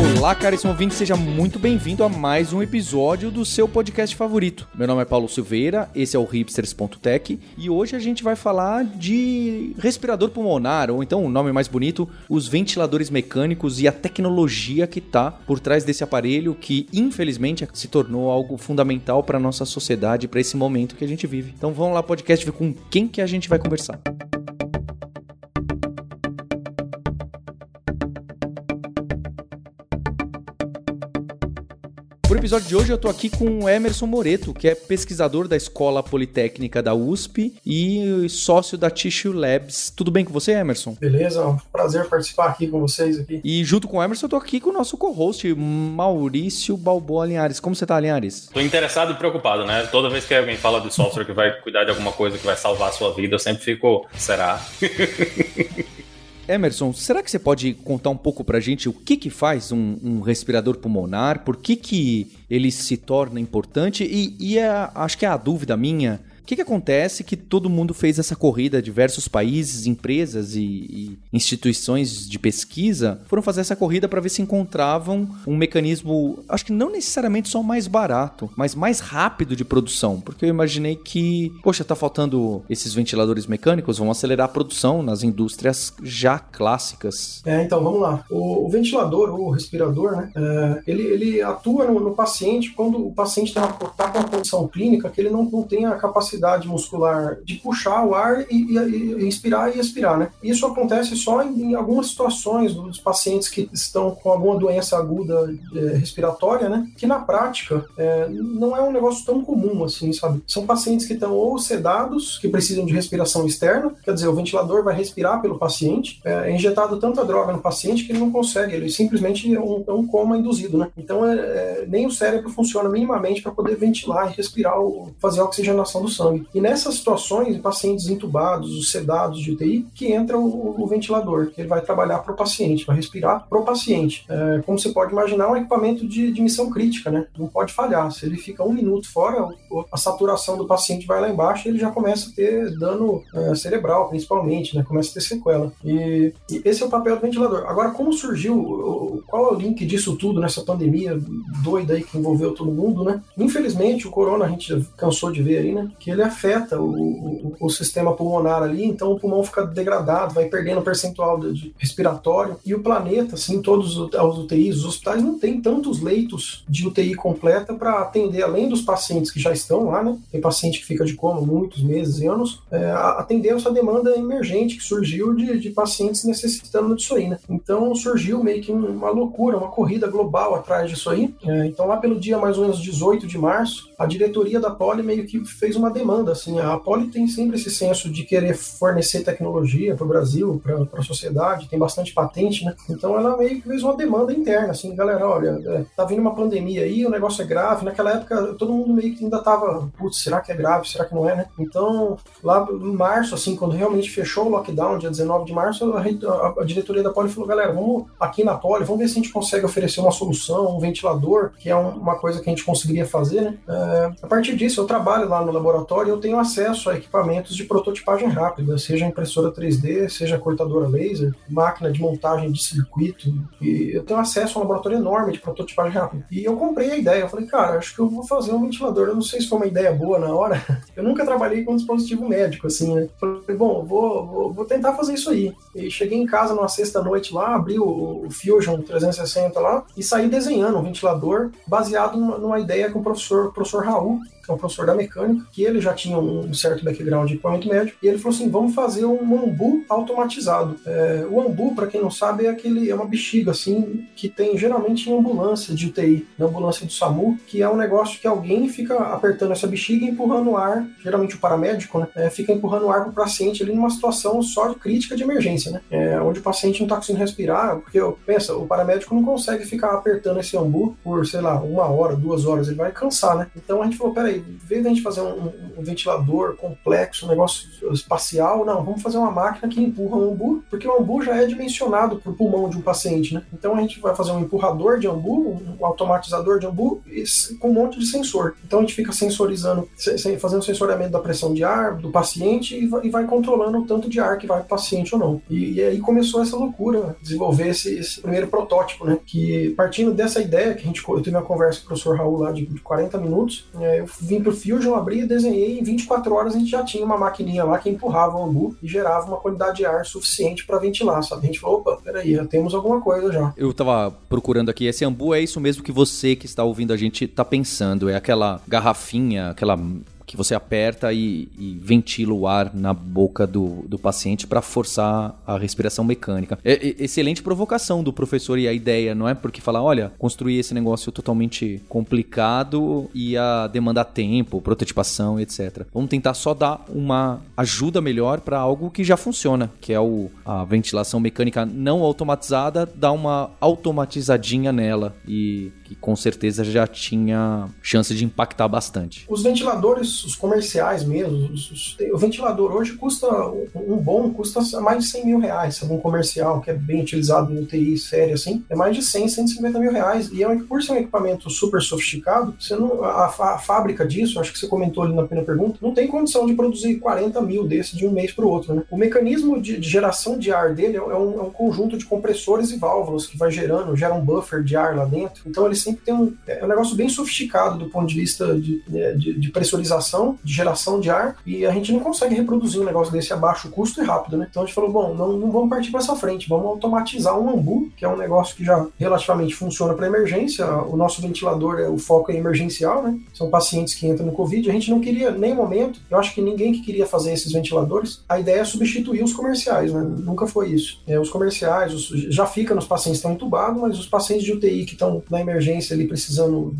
Olá, caríssimo ouvinte, seja muito bem-vindo a mais um episódio do seu podcast favorito. Meu nome é Paulo Silveira, esse é o hipsters.tech e hoje a gente vai falar de respirador pulmonar, ou então, o um nome mais bonito, os ventiladores mecânicos e a tecnologia que está por trás desse aparelho que, infelizmente, se tornou algo fundamental para nossa sociedade, para esse momento que a gente vive. Então vamos lá, podcast, ver com quem que a gente vai conversar. Episódio de hoje eu tô aqui com o Emerson Moreto, que é pesquisador da Escola Politécnica da USP e sócio da Tissue Labs. Tudo bem com você, Emerson? Beleza, é um prazer participar aqui com vocês aqui. E junto com o Emerson eu tô aqui com o nosso co-host, Maurício Balboa Linhares. Como você tá, Linhares? Tô interessado e preocupado, né? Toda vez que alguém fala de software que vai cuidar de alguma coisa que vai salvar a sua vida, eu sempre fico, será? Emerson, será que você pode contar um pouco pra gente o que que faz um, um respirador pulmonar? Por que que ele se torna importante? E, e é, acho que é a dúvida minha que, que acontece que todo mundo fez essa corrida, diversos países, empresas e, e instituições de pesquisa foram fazer essa corrida para ver se encontravam um mecanismo, acho que não necessariamente só mais barato, mas mais rápido de produção, porque eu imaginei que, poxa, tá faltando esses ventiladores mecânicos, vão acelerar a produção nas indústrias já clássicas. É, então vamos lá. O, o ventilador, o respirador, né, é, ele, ele atua no, no, paciente quando o paciente está tá com uma condição clínica que ele não, não tem a capacidade capacidade muscular de puxar o ar e, e, e inspirar e expirar, né? Isso acontece só em, em, algumas situações dos pacientes que estão com alguma doença aguda é, respiratória, né? Que na prática é, não é um negócio tão comum assim, sabe? São pacientes que estão ou sedados, que precisam de respiração externa, quer dizer, o ventilador vai respirar pelo paciente, é, é injetado tanta droga no paciente que ele não consegue, ele simplesmente é um, é um coma induzido, né? Então é, é nem o cérebro funciona minimamente para poder ventilar e respirar, ou fazer a oxigenação do sangue E nessas situações, pacientes entubados, os sedados de UTI, que entra o, o ventilador, que ele vai trabalhar para o paciente, vai respirar para o paciente. É, como você pode imaginar, é um equipamento de, de missão crítica, né? Não pode falhar. Se ele fica um minuto fora, a saturação do paciente vai lá embaixo e ele já começa a ter dano é, cerebral, principalmente, né? Começa a ter sequela. E, e, esse é o papel do ventilador. Agora, como surgiu, qual é o link disso tudo nessa pandemia doida aí que envolveu todo mundo, né? Infelizmente, o corona a gente cansou de ver aí, né? Que ele afeta o, o, o, sistema pulmonar ali, então o pulmão fica degradado, vai perdendo percentual de, de respiratório. E o planeta, assim, todos os UTIs, os hospitais não tem tantos leitos de UTI completa para atender, além dos pacientes que já estão lá, né? Tem paciente que fica de coma muitos meses e anos, é, atender essa demanda emergente que surgiu de, de pacientes necessitando disso aí, né? Então surgiu meio que uma loucura, uma corrida global atrás disso aí. É, então lá pelo dia mais ou menos 18 de março, a diretoria da Poli meio que fez uma demanda. Assim, a Poli tem sempre esse senso de querer fornecer tecnologia para o Brasil, para a sociedade, tem bastante patente, né? Então ela meio que fez uma demanda interna, assim, galera, olha, é, tá vindo uma pandemia aí, o negócio é grave. Naquela época todo mundo meio que ainda tava, putz, será que é grave, será que não é, né? Então lá em março, assim, quando realmente fechou o lockdown, dia 19 de março, a, a, a diretoria da Poli falou, galera, vamos aqui na Poli, vamos ver se a gente consegue oferecer uma solução, um ventilador, que é um, uma coisa que a gente conseguiria fazer, né? É, a partir disso, eu trabalho lá no laboratório e eu tenho acesso a equipamentos de prototipagem rápida, seja impressora 3D, seja cortadora laser, máquina de montagem de circuito. E eu tenho acesso a um laboratório enorme de prototipagem rápida. E eu comprei a ideia. Eu falei, cara, acho que eu vou fazer um ventilador. Eu não sei se foi uma ideia boa na hora. Eu nunca trabalhei com um dispositivo médico, assim, né? Falei, bom, vou, vou, vou tentar fazer isso aí. E cheguei em casa numa sexta-noite lá, abri o, o Fusion 360 lá e saí desenhando um ventilador baseado numa, numa ideia que o professor, o professor Raul que é um professor da mecânica, que ele já tinha um certo background de equipamento médio, e ele falou assim: vamos fazer um ambu automatizado. É, o ambu, para quem não sabe, é aquele é uma bexiga assim que tem geralmente em ambulância de UTI, na ambulância do SAMU, que é um negócio que alguém fica apertando essa bexiga e empurrando o ar, geralmente o paramédico, né, é, fica empurrando o ar para o paciente ali numa situação só de crítica de emergência, né, é, onde o paciente não está conseguindo respirar, porque pensa, o paramédico não consegue ficar apertando esse ambu por, sei lá, uma hora, duas horas, ele vai cansar, né? Então a gente falou, peraí, em vez da gente fazer um, um ventilador complexo, um negócio espacial. Não, vamos fazer uma máquina que empurra um ambu, porque o ambu já é dimensionado para o pulmão de um paciente, né? Então a gente vai fazer um empurrador de ambu, um automatizador de ambu com um monte de sensor. Então a gente fica sensorizando, fazendo sensoriamento da pressão de ar do paciente e vai, controlando o tanto de ar que vai para o paciente ou não. E, e, aí começou essa loucura, desenvolver esse, esse, primeiro protótipo, né? Que partindo dessa ideia que a gente, eu tive uma conversa com o professor Raul lá de, de 40 minutos, é, eu vim pro Fusion, abri, desenhei, em 24 horas a gente já tinha uma maquininha lá que empurrava o ambu e gerava uma qualidade de ar suficiente para ventilar, sabe? A gente falou, opa, peraí, já temos alguma coisa já. Eu tava procurando aqui, esse ambu é isso mesmo que você que está ouvindo a gente tá pensando, é aquela garrafinha, aquela que você aperta e, e, ventila o ar na boca do, do paciente para forçar a respiração mecânica. É, é, excelente provocação do professor e a ideia, não é? Porque falar, olha, construir esse negócio totalmente complicado ia demandar tempo, prototipação, etc. Vamos tentar só dar uma ajuda melhor para algo que já funciona, que é o, a ventilação mecânica não automatizada, dar uma automatizadinha nela e que com certeza já tinha chance de impactar bastante. Os ventiladores, os comerciais mesmo, os, os, o ventilador hoje custa, um bom custa mais de 100 mil reais, um comercial que é bem utilizado no UTI sério assim, é mais de 100, 150 mil reais. E é por ser um equipamento super sofisticado, você não, a, a, fábrica disso, acho que você comentou ali na primeira pergunta, não tem condição de produzir 40 mil desses de um mês para o outro. Né? O mecanismo de, de, geração de ar dele é um, é um conjunto de compressores e válvulas que vai gerando, gera um buffer de ar lá dentro. Então ele sempre tem um, é um negócio bem sofisticado do ponto de vista de, né, de, de, pressurização, de geração de ar, e a gente não consegue reproduzir um negócio desse a baixo custo e rápido, né? Então a gente falou, bom, não, não vamos partir para essa frente, vamos automatizar um ambu, que é um negócio que já relativamente funciona para emergência. O nosso ventilador, é, o foco é emergencial, né? São pacientes que entram no Covid. A gente não queria, nem momento, eu acho que ninguém que queria fazer esses ventiladores, a ideia é substituir os comerciais, né? Nunca foi isso. É, os comerciais os, já fica nos pacientes que estão entubados, mas os pacientes de UTI que estão na emergência ali precisando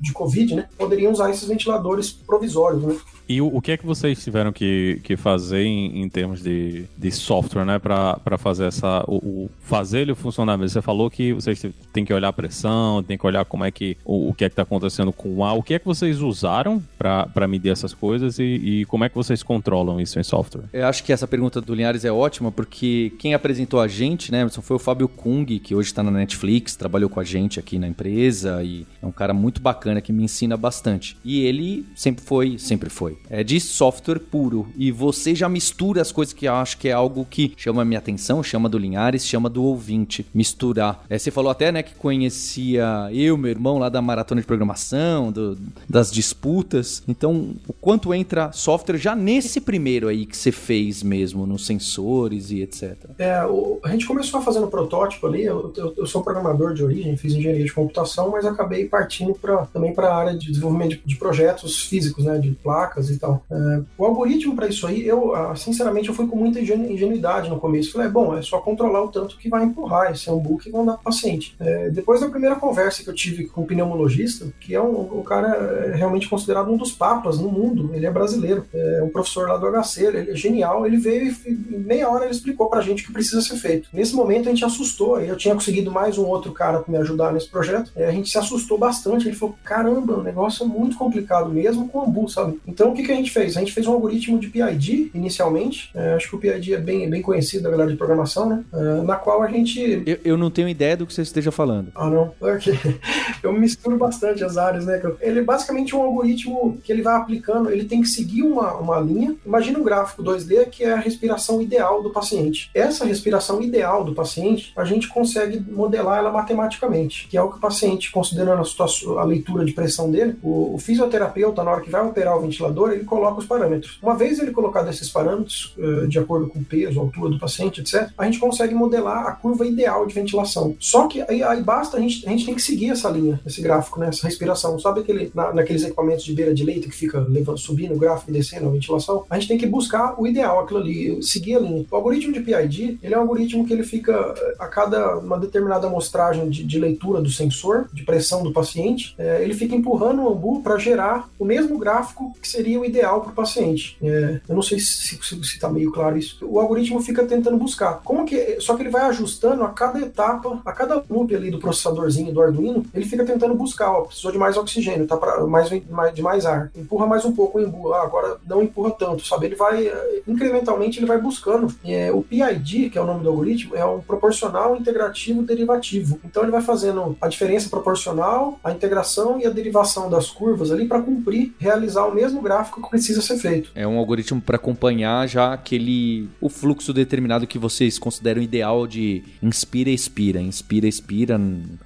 de, Covid, né, poderiam usar esses ventiladores provisórios, né? E o, o, que é que vocês tiveram que, que fazer em, em termos de, de software, né, para fazer essa o, o, fazer ele funcionar mesmo? Você falou que vocês têm que olhar a pressão, tem que olhar como é que o, o que é que está acontecendo com o ar. O que é que vocês usaram para medir essas coisas e, e, como é que vocês controlam isso em software? Eu acho que essa pergunta do Linhares é ótima porque quem apresentou a gente, né, foi o Fábio Kung, que hoje está na Netflix, trabalhou com a gente aqui na empresa e é um cara muito bacana que me ensina bastante. E ele sempre foi, sempre foi é de software puro. E você já mistura as coisas que eu acho que é algo que chama a minha atenção, chama do Linhares, chama do ouvinte. Misturar. É, você falou até, né, que conhecia eu, meu irmão, lá da maratona de programação, do, das disputas. Então, o quanto entra software já nesse primeiro aí que você fez mesmo, nos sensores e etc. É, o, a gente começou fazendo protótipo ali. Eu, eu, eu, sou programador de origem, fiz engenharia de computação, mas acabei partindo pra, também para a área de desenvolvimento de, de projetos físicos, né, de placas e tal. É, o algoritmo para isso aí, eu, ah, sinceramente, eu fui com muita ingenuidade no começo. Falei, bom, é só controlar o tanto que vai empurrar esse hambu que vão dar paciente. É, depois da primeira conversa que eu tive com o pneumologista, que é um, o cara é realmente considerado um dos papas no mundo, ele é brasileiro, é um professor lá do HC, ele é genial, ele veio e em meia hora ele explicou pra gente o que precisa ser feito. Nesse momento a gente assustou, eu tinha conseguido mais um outro cara para me ajudar nesse projeto, a gente se assustou bastante, ele falou, caramba, o negócio é muito complicado mesmo com hambu, sabe? Então o que, que a gente fez? A gente fez um algoritmo de PID inicialmente. É, acho que o PID é bem, bem conhecido da galera de programação, né? É, na qual a gente. Eu, eu, não tenho ideia do que você esteja falando. Ah, não. Okay. Eu misturo bastante as áreas, né? Ele é basicamente um algoritmo que ele vai aplicando, ele tem que seguir uma, uma linha. Imagina um gráfico 2D que é a respiração ideal do paciente. Essa respiração ideal do paciente, a gente consegue modelar ela matematicamente, que é o que o paciente, considerando a, situação, a leitura de pressão dele, o, o fisioterapeuta, na hora que vai operar o ventilador, ele coloca os parâmetros. Uma vez ele colocado esses parâmetros, uh, de acordo com o peso, a altura do paciente, etc., a gente consegue modelar a curva ideal de ventilação. Só que aí, aí basta, a gente, a gente tem que seguir essa linha, esse gráfico, né, essa respiração. Sabe aquele, na, naqueles equipamentos de beira de leito que fica levando, subindo o gráfico e descendo a ventilação? A gente tem que buscar o ideal, aquilo ali, seguir a linha. O algoritmo de PID, ele é um algoritmo que ele fica eh, a cada uma determinada amostragem de, de leitura do sensor, de pressão do paciente, é, ele fica empurrando o ambu para gerar o mesmo gráfico que seria o ideal para o paciente. É, eu não sei se está meio claro isso. O algoritmo fica tentando buscar. Como que, só que ele vai ajustando a cada etapa, a cada loop ali do processadorzinho do Arduino, ele fica tentando buscar. Ó, precisou de mais oxigênio, tá para mais de mais ar. Empurra mais um pouco o embu. Ah, agora não empurra tanto, sabe? Ele vai incrementalmente ele vai buscando. É, o PID, que é o nome do algoritmo, é um proporcional integrativo derivativo. Então ele vai fazendo a diferença proporcional, a integração e a derivação das curvas ali para cumprir, realizar o mesmo gráfico que precisa ser feito. É um algoritmo para acompanhar já aquele o fluxo determinado que vocês consideram ideal de inspira expira, inspira expira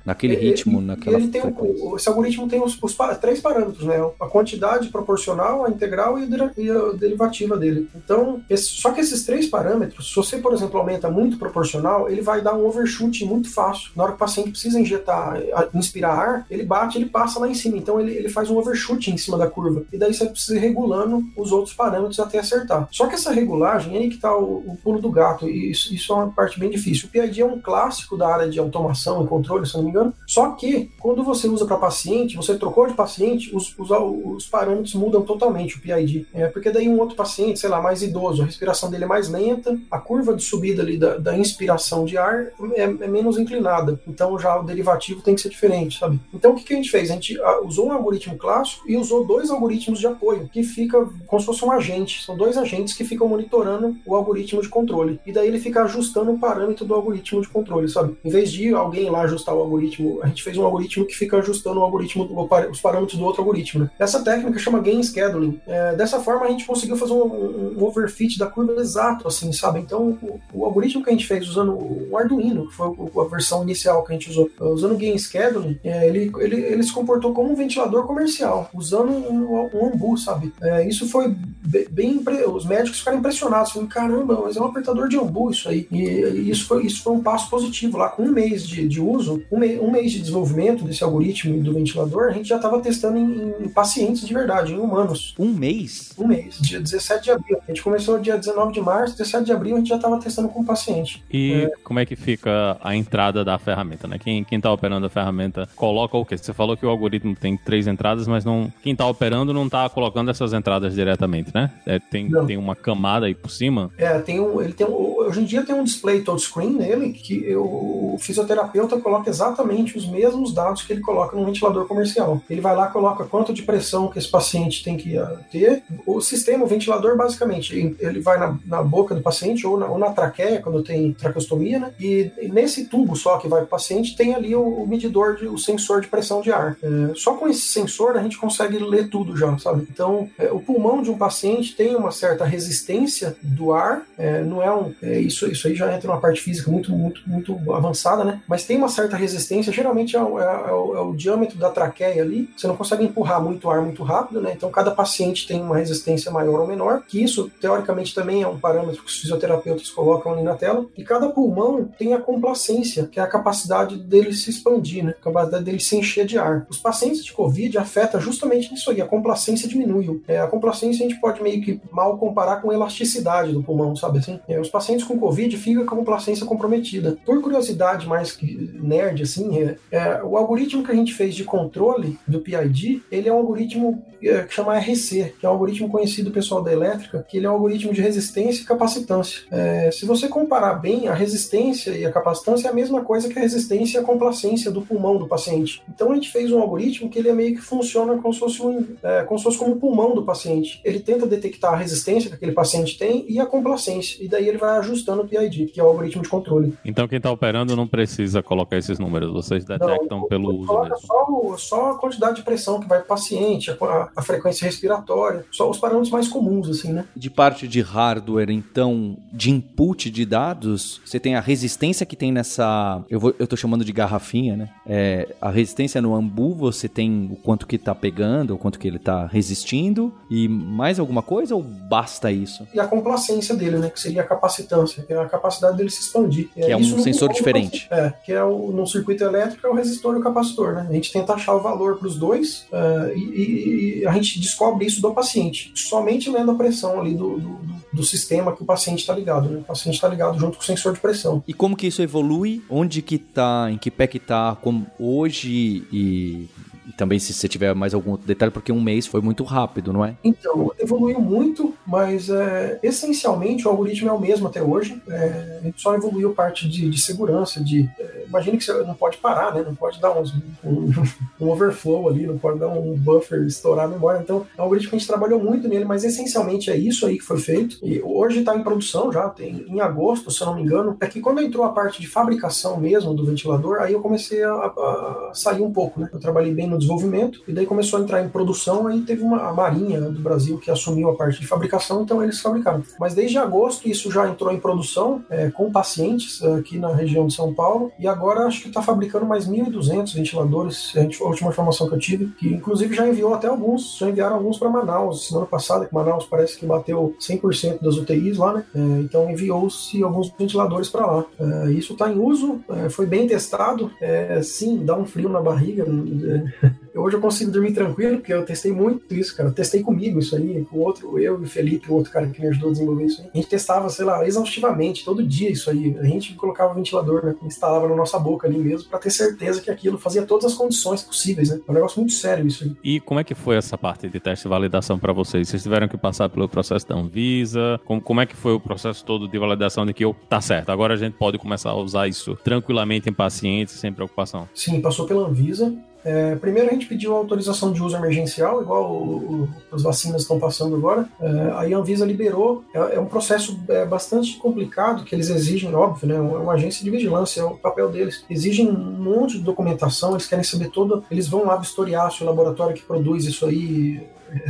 naquele ele, ritmo, naquela ele tem esse algoritmo tem os, os, três parâmetros, né? A quantidade proporcional, a integral e a, derivativa dele. Então, esse, só que esses três parâmetros, se você, por exemplo, aumenta muito proporcional, ele vai dar um overshoot muito fácil. Na hora que o paciente precisa injetar, inspirar ar, ele bate, ele passa lá em cima. Então ele, ele faz um overshoot em cima da curva. E daí você precisa ir regulando os outros parâmetros até acertar. Só que essa regulagem, aí que está o, o, pulo do gato, e isso, isso é uma parte bem difícil. O PID é um clássico da área de automação e controle, se não me engano. Só que quando você usa para paciente, você trocou de paciente, os, os, os, parâmetros mudam totalmente o PID. É, porque daí um outro paciente, sei lá, mais idoso, a respiração dele é mais lenta, a curva de subida ali da, da inspiração de ar é, é menos inclinada. Então já o derivativo tem que ser diferente, sabe? Então o que, que a gente fez? A gente ah, usou um algoritmo clássico e usou dois algoritmos de apoio, que fica como se fosse um agente. São dois agentes que ficam monitorando o algoritmo de controle. E daí ele fica ajustando o parâmetro do algoritmo de controle, sabe? Em vez de alguém lá ajustar o algoritmo, a gente fez um algoritmo que fica ajustando o algoritmo, os parâmetros do outro algoritmo. Né? Essa técnica chama Gain Scheduling. É, dessa forma a gente conseguiu fazer um, um, overfit da curva exato, assim, sabe? Então o, o, algoritmo que a gente fez usando o Arduino, que foi a versão inicial que a gente usou, usando o Gain Scheduling, é, ele, ele, ele se comportou como um ventilador comercial, usando um, um ambu, sabe? É, isso foi bem, os médicos ficaram impressionados, falaram, caramba, mas é um apertador de ambu isso aí. E, e isso, foi, isso foi um passo positivo lá. Com um mês de, de uso, um, mei, um mês de desenvolvimento desse algoritmo do ventilador, a gente já estava testando em, em, pacientes de verdade, em humanos. Um mês? Um mês, dia 17 de abril. A gente começou dia 19 de março, 17 de abril a gente já estava testando com o paciente. E é... como é que fica a entrada da ferramenta, né? Quem, quem tá operando a ferramenta coloca o quê? Você falou que o algoritmo tem três entradas, mas não quem está operando não está colocando essas entradas diretamente, né? É, tem, tem uma camada aí por cima? É, tem um, ele tem um, hoje em dia tem um display touchscreen nele que eu, o fisioterapeuta coloca exatamente os mesmos dados que ele coloca no ventilador comercial. Ele vai lá coloca quanto de pressão que esse paciente tem que uh, ter. O sistema, o ventilador, basicamente, ele vai na, na boca do paciente ou na, ou na traqueia, quando tem traqueostomia, né? E, e nesse tubo só que vai para o paciente tem ali o, o medidor, de, o sensor de pressão de ar. É, só com esse sensor a gente consegue ler tudo já, sabe? Então, é, o pulmão de um paciente tem uma certa resistência do ar, é, não é um. É, isso, isso aí já entra numa parte física muito, muito, muito avançada, né? Mas tem uma certa resistência, geralmente é o, é, é o diâmetro da traqueia ali, você não consegue empurrar muito ar muito rápido, né? Então, cada paciente tem uma resistência maior ou menor, que isso, teoricamente, também é um parâmetro que os fisioterapeutas colocam ali na tela, e cada pulmão tem a complacência, que é a capacidade dele se expandir, né? Capacidade dele se encher de ar. Os pacientes de Covid afeta justamente nisso aí, a complacência diminui. É, a complacência a gente pode meio que mal comparar com a elasticidade do pulmão, sabe assim? É, os pacientes com Covid ficam com a complacência comprometida. Por curiosidade mais que nerd, assim, é, é, o algoritmo que a gente fez de controle do PID, ele é um algoritmo é, que chama RC, que é um algoritmo conhecido pessoal da elétrica, que ele é um algoritmo de resistência e capacitância. É, se você comparar bem, a resistência e a capacitância é a mesma coisa que a resistência e a complacência do pulmão do paciente. Então a gente fez um algoritmo que ele é meio que funciona como se fosse, um, é, como, se fosse como o pulmão do paciente. Ele tenta detectar a resistência que aquele paciente tem e a complacência. E daí ele vai ajustando o PID, que é o algoritmo de controle. Então quem está operando não precisa colocar esses números, vocês detectam não, pelo uso mesmo. Só, só a quantidade de pressão que vai para o paciente, a, a frequência respiratória, só os parâmetros mais comuns, assim, né? De parte de hardware, então, de input de dados, você tem a resistência que tem nessa. Eu, vou, eu tô chamando de garrafinha, né? É, a resistência no ambu, você tem o quanto que tá pegando, o quanto que ele tá resistindo, e mais alguma coisa ou basta isso? E a complacência dele, né? Que seria a capacitância, que é a capacidade dele se expandir. Que é, é um sensor diferente. É, que é o, no circuito elétrico é o resistor e o capacitor, né? A gente tenta achar o valor para os dois uh, e, e, a gente descobre isso do paciente, somente lendo a pressão ali do, do, do sistema que o paciente está ligado, né? O paciente está ligado junto com o sensor de pressão. E como que isso evolui? Onde que tá, em que pé que tá, como hoje e e também se você tiver mais algum outro detalhe, porque um mês foi muito rápido, não é? Então, evoluiu muito, mas é, essencialmente o algoritmo é o mesmo até hoje. É, gente só evoluiu parte de, de segurança, de. É, imagine que você não pode parar, né? Não pode dar uns, um, um, overflow ali, não pode dar um buffer, estourar a memória. Então, é um algoritmo que a gente trabalhou muito nele, mas essencialmente é isso aí que foi feito. E hoje está em produção já, tem, em agosto, se eu não me engano. É que quando entrou a parte de fabricação mesmo do ventilador, aí eu comecei a, a, a sair um pouco, né? Eu trabalhei bem no desenvolvimento, e daí começou a entrar em produção, aí teve uma a Marinha do Brasil que assumiu a parte de fabricação, então eles fabricaram. Mas desde agosto isso já entrou em produção é, com pacientes aqui na região de São Paulo, e agora acho que está fabricando mais 1.200 ventiladores, a, gente, a última informação que eu tive, que inclusive já enviou até alguns, já enviaram alguns para Manaus, semana passada, que Manaus parece que bateu 100% das UTIs lá, né? É, então enviou-se alguns ventiladores para lá. É, isso está em uso, é, foi bem testado, é, sim, dá um frio na barriga, é, Hoje eu consigo dormir tranquilo, porque eu testei muito isso, cara. Eu testei comigo isso aí, com outro, eu e o Felipe, o outro cara que me ajudou a desenvolver isso aí. A gente testava, sei lá, exaustivamente, todo dia isso aí. A gente colocava o ventilador, né? Instalava na nossa boca ali mesmo, para ter certeza que aquilo fazia todas as condições possíveis, né? É um negócio muito sério isso aí. E como é que foi essa parte de teste e validação para vocês? Vocês tiveram que passar pelo processo da Anvisa? Como, como é que foi o processo todo de validação de que eu, tá certo, agora a gente pode começar a usar isso tranquilamente em pacientes, sem preocupação? Sim, passou pela Anvisa. É, primeiro a gente pediu autorização de uso emergencial, igual o, o, as vacinas estão passando agora. É, aí a Anvisa liberou. É, é um processo é, bastante complicado que eles exigem, óbvio, né? É uma agência de vigilância, é o papel deles. Exigem um monte de documentação, eles querem saber toda. Eles vão lá vistoriar se o laboratório que produz isso aí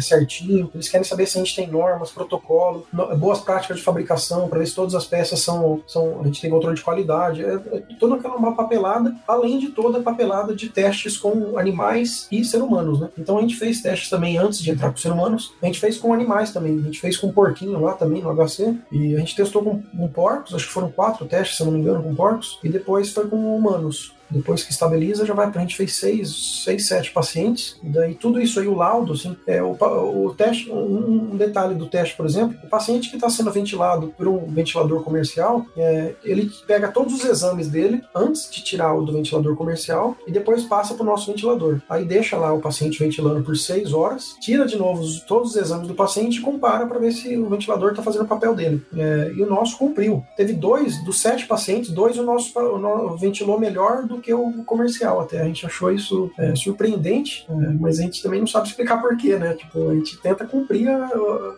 certinho. Eles querem saber se a gente tem normas, protocolo, boas práticas de fabricação, para ver se todas as peças são, são. A gente tem controle de qualidade. É, é toda aquela papelada, além de toda a papelada de testes com animais e ser humanos, né? Então a gente fez testes também antes de entrar com ser humanos. A gente fez com animais também. A gente fez com porquinho lá também no HC. E a gente testou com, com porcos, acho que foram quatro testes, se não me engano, com porcos. E depois foi com humanos. Depois que estabiliza, já vai para a gente fez seis, seis, sete pacientes. E daí tudo isso aí, o laudo, assim, é o, o teste, um, um detalhe do teste, por exemplo, o paciente que está sendo ventilado por um ventilador comercial, é, ele pega todos os exames dele antes de tirar o do ventilador comercial e depois passa para o nosso ventilador. Aí deixa lá o paciente ventilando por seis horas, tira de novo os, todos os exames do paciente e compara para ver se o ventilador está fazendo o papel dele. É, e o nosso cumpriu. Teve dois dos sete pacientes, dois o nosso, o nosso ventilou melhor do que o comercial até. A gente achou isso é, surpreendente, é, mas a gente também não sabe explicar porquê, né? Tipo, a gente tenta cumprir a,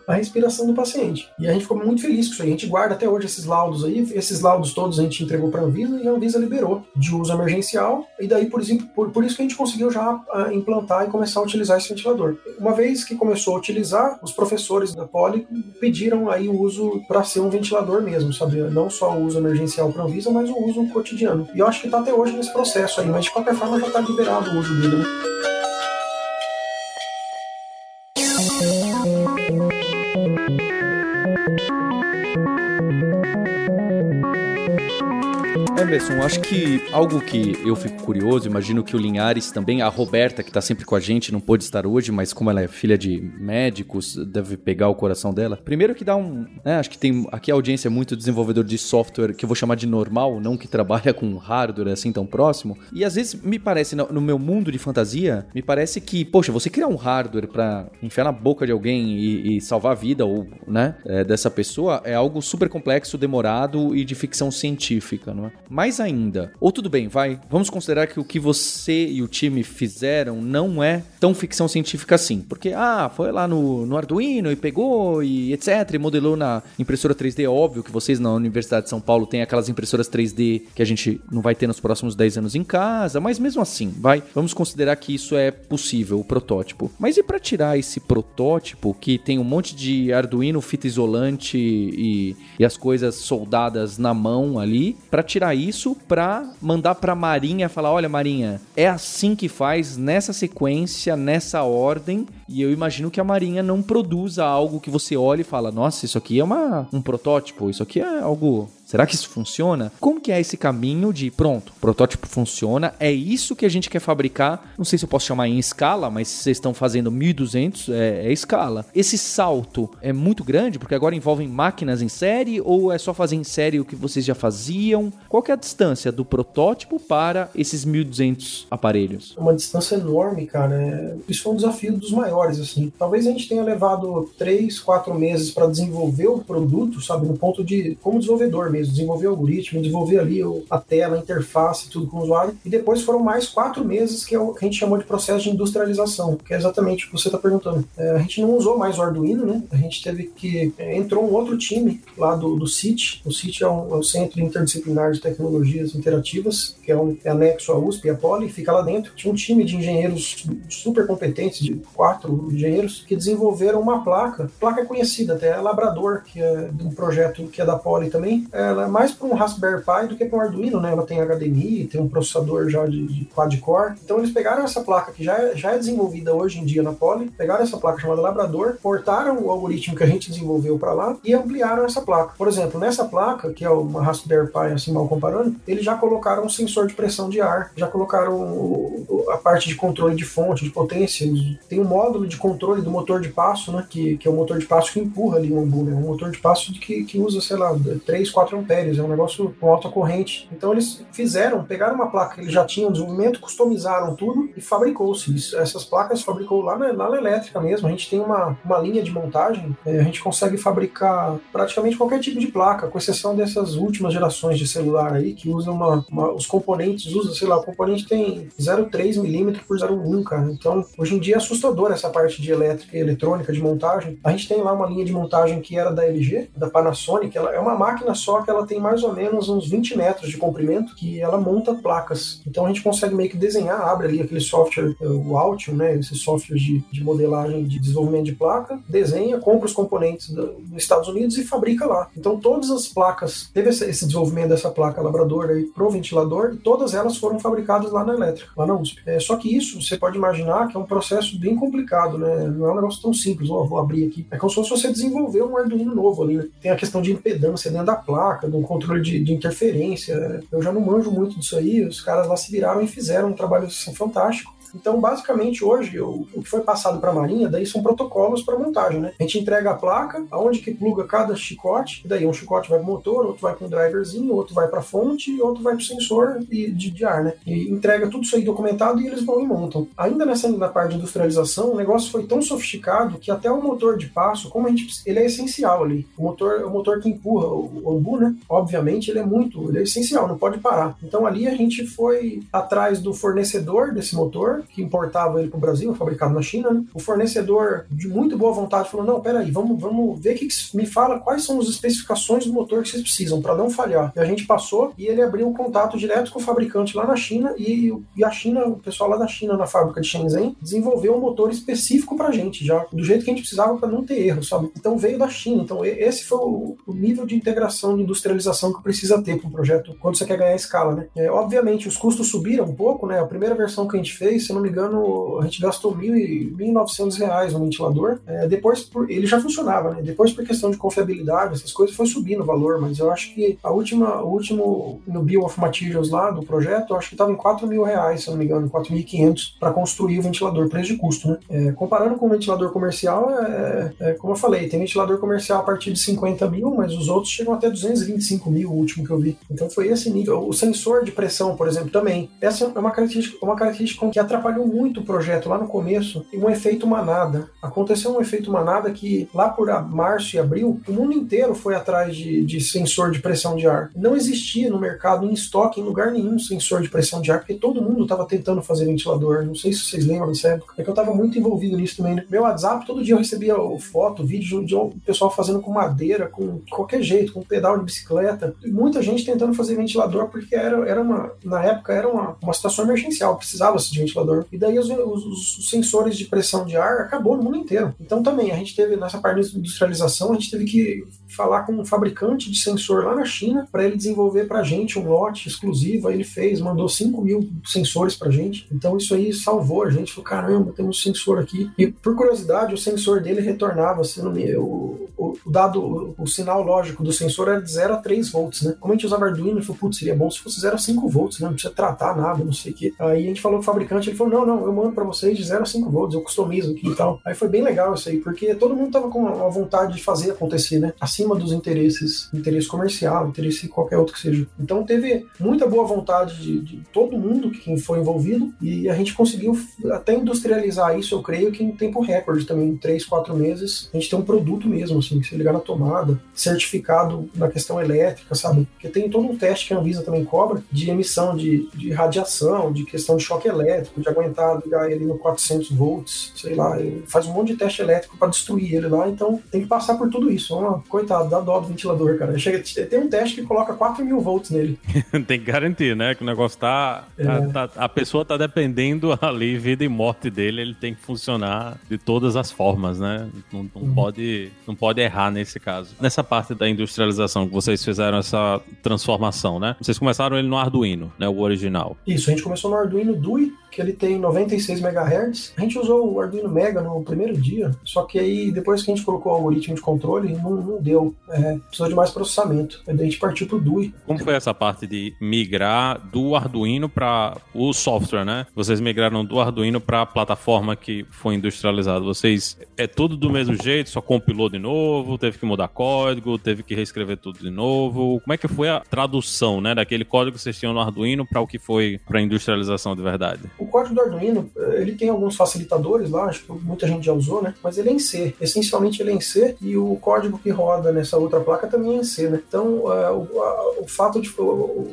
a, respiração do paciente. E a gente ficou muito feliz com isso aí. A gente guarda até hoje esses laudos aí. Esses laudos todos a gente entregou para a Anvisa e a Anvisa liberou de uso emergencial. E daí, por, exemplo, por, por isso que a gente conseguiu já implantar e começar a utilizar esse ventilador. Uma vez que começou a utilizar, os professores da Poli pediram aí o uso para ser um ventilador mesmo, sabe? Não só o uso emergencial para a Anvisa, mas o uso cotidiano. E eu acho que está até hoje nesse processo aí, mas de qualquer forma já está liberado o uso dele. Né? Emerson, acho que algo que eu fico curioso, imagino que o Linhares também, a Roberta, que está sempre com a gente, não pôde estar hoje, mas como ela é filha de médicos, deve pegar o coração dela. Primeiro que dá um. Né, acho que tem. Aqui a audiência é muito desenvolvedor de software, que eu vou chamar de normal, não que trabalha com hardware assim tão próximo. E às vezes me parece, no meu mundo de fantasia, me parece que, poxa, você criar um hardware para enfiar na boca de alguém e, e salvar a vida, ou, né, é, dessa pessoa, é algo super complexo, demorado e de ficção científica, não é? Mais ainda, ou tudo bem, vai, vamos considerar que o que você e o time fizeram não é tão ficção científica assim. Porque, ah, foi lá no, no Arduino e pegou e etc. E modelou na impressora 3D. Óbvio que vocês na Universidade de São Paulo têm aquelas impressoras 3D que a gente não vai ter nos próximos 10 anos em casa, mas mesmo assim, vai, vamos considerar que isso é possível, o protótipo. Mas e para tirar esse protótipo que tem um monte de Arduino, fita isolante e, e as coisas soldadas na mão ali, para tirar isso isso pra mandar pra Marinha falar: olha, Marinha, é assim que faz, nessa sequência, nessa ordem. E eu imagino que a Marinha não produza algo que você olhe e fala: nossa, isso aqui é uma, um protótipo, isso aqui é algo Será que isso funciona? Como que é esse caminho de, pronto, protótipo funciona, é isso que a gente quer fabricar, não sei se eu posso chamar em escala, mas vocês estão fazendo 1.200, é, é escala. Esse salto é muito grande, porque agora envolvem máquinas em série, ou é só fazer em série o que vocês já faziam? Qual que é a distância do protótipo para esses 1.200 aparelhos? Uma distância enorme, cara. É... Isso foi um desafio dos maiores, assim. Talvez a gente tenha levado três, quatro meses para desenvolver o produto, sabe, no ponto de como desenvolvedor mesmo, desenvolver o algoritmo, desenvolver ali a tela, a interface, tudo com o usuário. E depois foram mais quatro meses que é que a gente chamou de processo de industrialização, que é exatamente o que você está perguntando. É, a gente não usou mais o Arduino, né? A gente teve que é, entrou um outro time lá do, do CIT. O CIT é, um, é o Centro Interdisciplinar de Tecnologias Interativas, que é, um, é anexo à USP e à Poli, fica lá dentro. Tinha um time de engenheiros super competentes, de quatro engenheiros, que desenvolveram uma placa, placa conhecida até, é Labrador, que é de um projeto que é da Poly também. Ela é mais para um Raspberry Pi do que para um Arduino, né? Ela tem HDMI, tem um processador já de, de quad-core. Então eles pegaram essa placa que já é, já é desenvolvida hoje em dia na Poly, pegaram essa placa chamada Labrador, portaram o algoritmo que a gente desenvolveu para lá e ampliaram essa placa. Por exemplo, nessa placa, que é uma Raspberry Pi, assim mal comparando, eles já colocaram um sensor de pressão de ar, já colocaram a parte de controle de fonte, de potência, tem um módulo de controle do motor de passo, né? Que, que é o motor de passo que empurra ali o ambu, né? Um motor de passo que, que usa, sei lá, 3, 4 amperes, é um negócio com alta corrente. Então eles fizeram, pegaram uma placa que eles já tinham desenvolvimento, customizaram tudo e fabricou-se Essas placas fabricou lá na, lá na elétrica mesmo. A gente tem uma, uma linha de montagem, é, a gente consegue fabricar praticamente qualquer tipo de placa, com exceção dessas últimas gerações de celular aí, que usam uma, uma os componentes, usa, sei lá, o componente tem 0,3 milímetro por 0,1, cara. Então, hoje em dia é assustador essa parte de elétrica e eletrônica de montagem. A gente tem lá uma linha de montagem que era da LG, da Panasonic, ela é uma máquina só que ela tem mais ou menos uns 20 metros de comprimento, que ela monta placas. Então a gente consegue meio que desenhar, abre ali aquele software, eh, o Altium, né, esse software de, de modelagem, de desenvolvimento de placa, desenha, compra os componentes do, dos Estados Unidos e fabrica lá. Então todas as placas, teve esse, esse desenvolvimento dessa placa labrador aí pro ventilador, e todas elas foram fabricadas lá na elétrica, lá na USP. É, só que isso, você pode imaginar que é um processo bem complicado, né? Não é um negócio tão simples, ó, vou abrir aqui. É como se você desenvolver um Arduino novo ali, né? Tem a questão de impedância dentro da placa, do controle de, de, interferência. Eu já não manjo muito disso aí, os caras lá se viraram e fizeram um trabalho assim, fantástico. Então, basicamente, hoje, o, o que foi passado para a Marinha, daí são protocolos para montagem, né? A gente entrega a placa, aonde que pluga cada chicote, daí um chicote vai para o motor, outro vai para um driverzinho, outro vai para a fonte, outro vai para o sensor de, de, ar, né? E entrega tudo isso aí documentado e eles vão e montam. Ainda nessa na parte de industrialização, o negócio foi tão sofisticado que até o motor de passo, como a gente, ele é essencial ali. O motor, o motor que empurra o, o né? Obviamente, ele é muito, ele é essencial, não pode parar. Então ali a gente foi atrás do fornecedor desse motor, que importava ele para o Brasil, fabricado na China, né? o fornecedor, de muito boa vontade, falou: não, peraí, vamos, vamos ver que, que me fala quais são as especificações do motor que vocês precisam para não falhar. E a gente passou e ele abriu um contato direto com o fabricante lá na China e, e a China, o pessoal lá da China, na fábrica de Shenzhen, desenvolveu um motor específico para a gente, já do jeito que a gente precisava para não ter erro, sabe? Então veio da China. Então esse foi o, o nível de integração, de industrialização que precisa ter para um projeto quando você quer ganhar escala, né? É, obviamente os custos subiram um pouco, né? A primeira versão que a gente fez, se não me engano, a gente gastou 1.900 reais no ventilador. É, depois, por, ele já funcionava, né? Depois, por questão de confiabilidade, essas coisas, foi subindo o valor, mas eu acho que a última, o último, no Bill of Materials lá do projeto, acho que estava em 4 mil reais, se não me engano, 4.500 para construir o ventilador, preço de custo, né? É, comparando com o ventilador comercial, é, é, como eu falei, tem ventilador comercial a partir de 50 mil, mas os outros chegam até 225 mil, o último que eu vi. Então foi esse nível. O sensor de pressão, por exemplo, também. Essa é uma característica, uma característica que atrapalhou muito o projeto lá no começo e um efeito manada. Aconteceu um efeito manada que lá por março e abril, o mundo inteiro foi atrás de, de sensor de pressão de ar. Não existia no mercado, em estoque, em lugar nenhum, sensor de pressão de ar, porque todo mundo estava tentando fazer ventilador. Não sei se vocês lembram dessa época. É que eu estava muito envolvido nisso também. Né? Meu WhatsApp, todo dia eu recebia foto, vídeo de um pessoal fazendo com madeira, com qualquer jeito, com pedal de bicicleta. Muita gente tentando fazer ventilador porque era, era uma, na época era uma, uma situação emergencial, precisava-se de ventilador ventilador. E daí os, os, os, sensores de pressão de ar acabou no mundo inteiro. Então também a gente teve nessa parte de industrialização, a gente teve que falar com um fabricante de sensor lá na China para ele desenvolver para a gente um lote exclusivo. Aí ele fez, mandou 5 mil sensores para a gente. Então isso aí salvou a gente. Falou, caramba, temos um sensor aqui. E por curiosidade, o sensor dele retornava, me, o, o, o dado, o, o, sinal lógico do sensor era de 0 a 3 volts, né? Como a gente usava Arduino, ele falou, putz, seria bom se fosse 0 a 5 volts, né? Não precisa tratar nada, não sei o quê. Aí a gente falou com o fabricante, ele falou, não, não, eu mando para vocês de 0 a 5 volts, eu customizo aqui e tal. Aí foi bem legal isso aí, porque todo mundo tava com a vontade de fazer acontecer, né? Acima dos interesses, interesse comercial, interesse qualquer outro que seja. Então teve muita boa vontade de, de todo mundo que foi envolvido e a gente conseguiu até industrializar isso, eu creio que em tempo recorde também, em 3, 4 meses, a gente tem um produto mesmo, assim, se ligar na tomada, certificado na questão elétrica, sabe? Porque tem todo um teste que a Anvisa também cobra de emissão de, de radiação, de questão de choque elétrico, de aguentar ligar ele no 400 volts, sei lá, faz um monte de teste elétrico para destruir ele lá, então tem que passar por tudo isso. Uma, coitado, dá dó do ventilador, cara. Chega, tem um teste que coloca 4 mil volts nele. tem que garantir, né? Que o negócio tá, é. tá, tá, A pessoa tá dependendo ali, vida e morte dele, ele tem que funcionar de todas as formas, né? Não, não uhum. pode, não pode errar nesse caso. Nessa parte da industrialização que vocês fizeram essa transformação, né? Vocês começaram ele no Arduino, né? O original. Isso, a gente começou no Arduino DUI, que ele tem 96 MHz. A gente usou o Arduino Mega no primeiro dia, só que aí depois que a gente colocou o algoritmo de controle, não, não deu. É, precisou de mais processamento. Aí a gente partiu pro DUI. Como foi essa parte de migrar do Arduino para o software, né? Vocês migraram do Arduino para a plataforma que foi industrializada. Vocês é tudo do mesmo jeito, só compilou de novo, teve que mudar código, teve que reescrever tudo de novo. Como é que foi a tradução, né, daquele código que vocês tinham no Arduino para o que foi para industrialização de verdade? O código do Arduino, eh, ele tem alguns facilitadores lá, acho que muita gente já usou, né? Mas ele é em C. Essencialmente ele é em C e o código que roda nessa outra placa também é em C, né? Então, o, a, o, fato de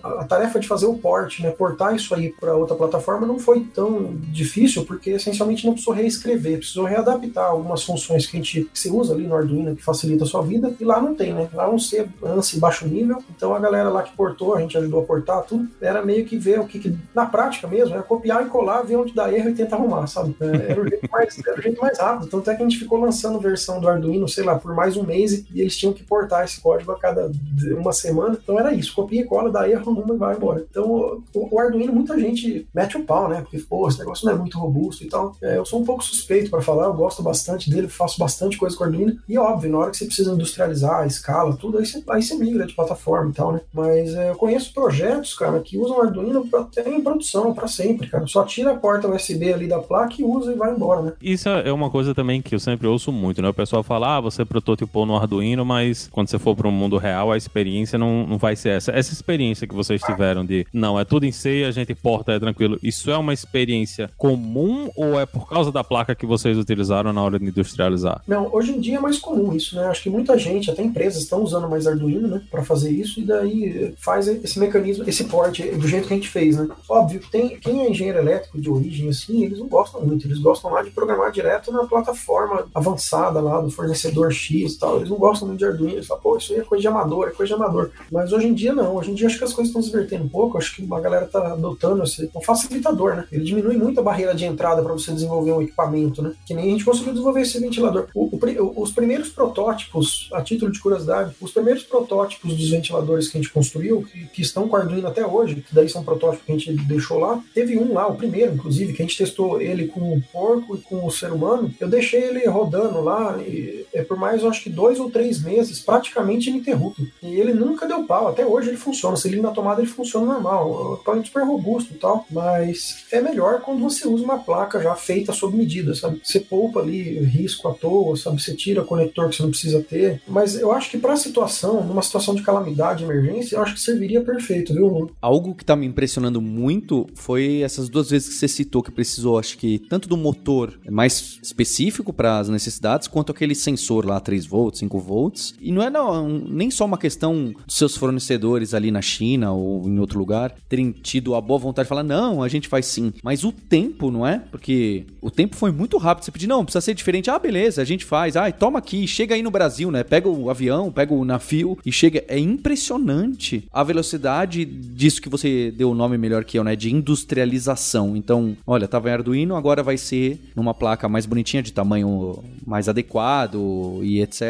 a tarefa de fazer o port, né, portar isso aí para outra plataforma não foi tão difícil, porque essencialmente não precisou reescrever, precisou readaptar algumas funções que a gente que se usa ali no Arduino que facilita a sua vida, e lá não tem, né? Lá é um C, ANSI baixo nível. Então a galera lá que portou, a gente ajudou a portar tudo, era meio que ver o que, que na prática mesmo, era copiar e colar, ver onde dá erro e tentar arrumar, sabe? É, era o jeito mais, era o jeito mais rápido. Tanto é que a gente ficou lançando versão do Arduino, sei lá, por mais um mês e eles tinham que portar esse código a cada uma semana. Então era isso, copia e cola, dá erro, arruma e vai embora. Então o, o Arduino, muita gente mete o pau, né? Porque, pô, esse negócio não é muito robusto e tal. É, eu sou um pouco suspeito para falar, eu gosto bastante dele, faço bastante coisa com o Arduino. E óbvio, na hora que você precisa industrializar a escala, tudo, aí você, aí você migra de plataforma e tal, né? Mas é, eu conheço projetos, cara, que usam Arduino até em produção, para sempre, cara. Só tira a porta USB ali da placa e usa e vai embora, né? Isso é uma coisa também que eu sempre ouço muito, né? O pessoal fala, ah, você prototipou no Arduino, mas quando você for para o mundo real, a experiência não, não vai ser essa. Essa experiência que vocês tiveram de, não, é tudo em C, a gente porta, é tranquilo. Isso é uma experiência comum ou é por causa da placa que vocês utilizaram na hora de industrializar? Não, hoje em dia é mais comum isso, né? Acho que muita gente, até empresas, estão usando mais Arduino, né? Para fazer isso e daí faz esse mecanismo, esse port do jeito que a gente fez, né? Óbvio tem, quem é engenheiro elétrico de origem, assim, eles não gostam muito. Eles gostam lá de programar direto na plataforma avançada lá do fornecedor X e tal. Eles não gostam muito de Arduino. Falam, pô, isso aí é coisa de amador, é coisa de amador. Mas hoje em dia não. Hoje em dia acho que as coisas estão se invertendo um pouco. Acho que a galera tá adotando esse um facilitador, né? Ele diminui muito a barreira de entrada para você desenvolver um equipamento, né? Que nem a gente conseguiu desenvolver esse ventilador. O, o, os primeiros protótipos, a título de curiosidade, os primeiros protótipos dos ventiladores que a gente construiu, que, que estão com Arduino até hoje, que daí são protótipos que a gente deixou lá, teve um lá, o primeiro, inclusive, que a gente testou ele com o porco e com o ser humano. Eu deixei ele rodando lá, e, é por mais, acho que dois ou três meses, praticamente ininterrupto. E ele nunca deu pau, até hoje ele funciona. Se liga na tomada, ele funciona normal. O equipamento super robusto e tal, mas é melhor quando você usa uma placa já feita sob medida, sabe? Você poupa ali risco à toa, sabe? Você tira conector que você não precisa ter. Mas eu acho que para a situação, numa situação de calamidade, emergência, eu acho que serviria perfeito, viu? Algo que tá me impressionando muito foi essas duas vezes que você citou que precisou, acho que tanto do motor mais específico para as necessidades, quanto aquele sensor lá, 3 volts, 5 volts. E não é não, nem só uma questão dos seus fornecedores ali na China ou em outro lugar terem tido a boa vontade de falar, não, a gente faz sim. Mas o tempo, não é? Porque o tempo foi muito rápido. Você pediu, não, precisa ser diferente. Ah, beleza, a gente faz. Ah, toma aqui, chega aí no Brasil, né? Pega o avião, pega o navio e chega. É impressionante a velocidade disso que você deu o nome melhor que eu, né? De industrialização. Então, olha, tava em Arduino, agora vai ser numa placa mais bonitinha, de tamanho mais adequado e etc,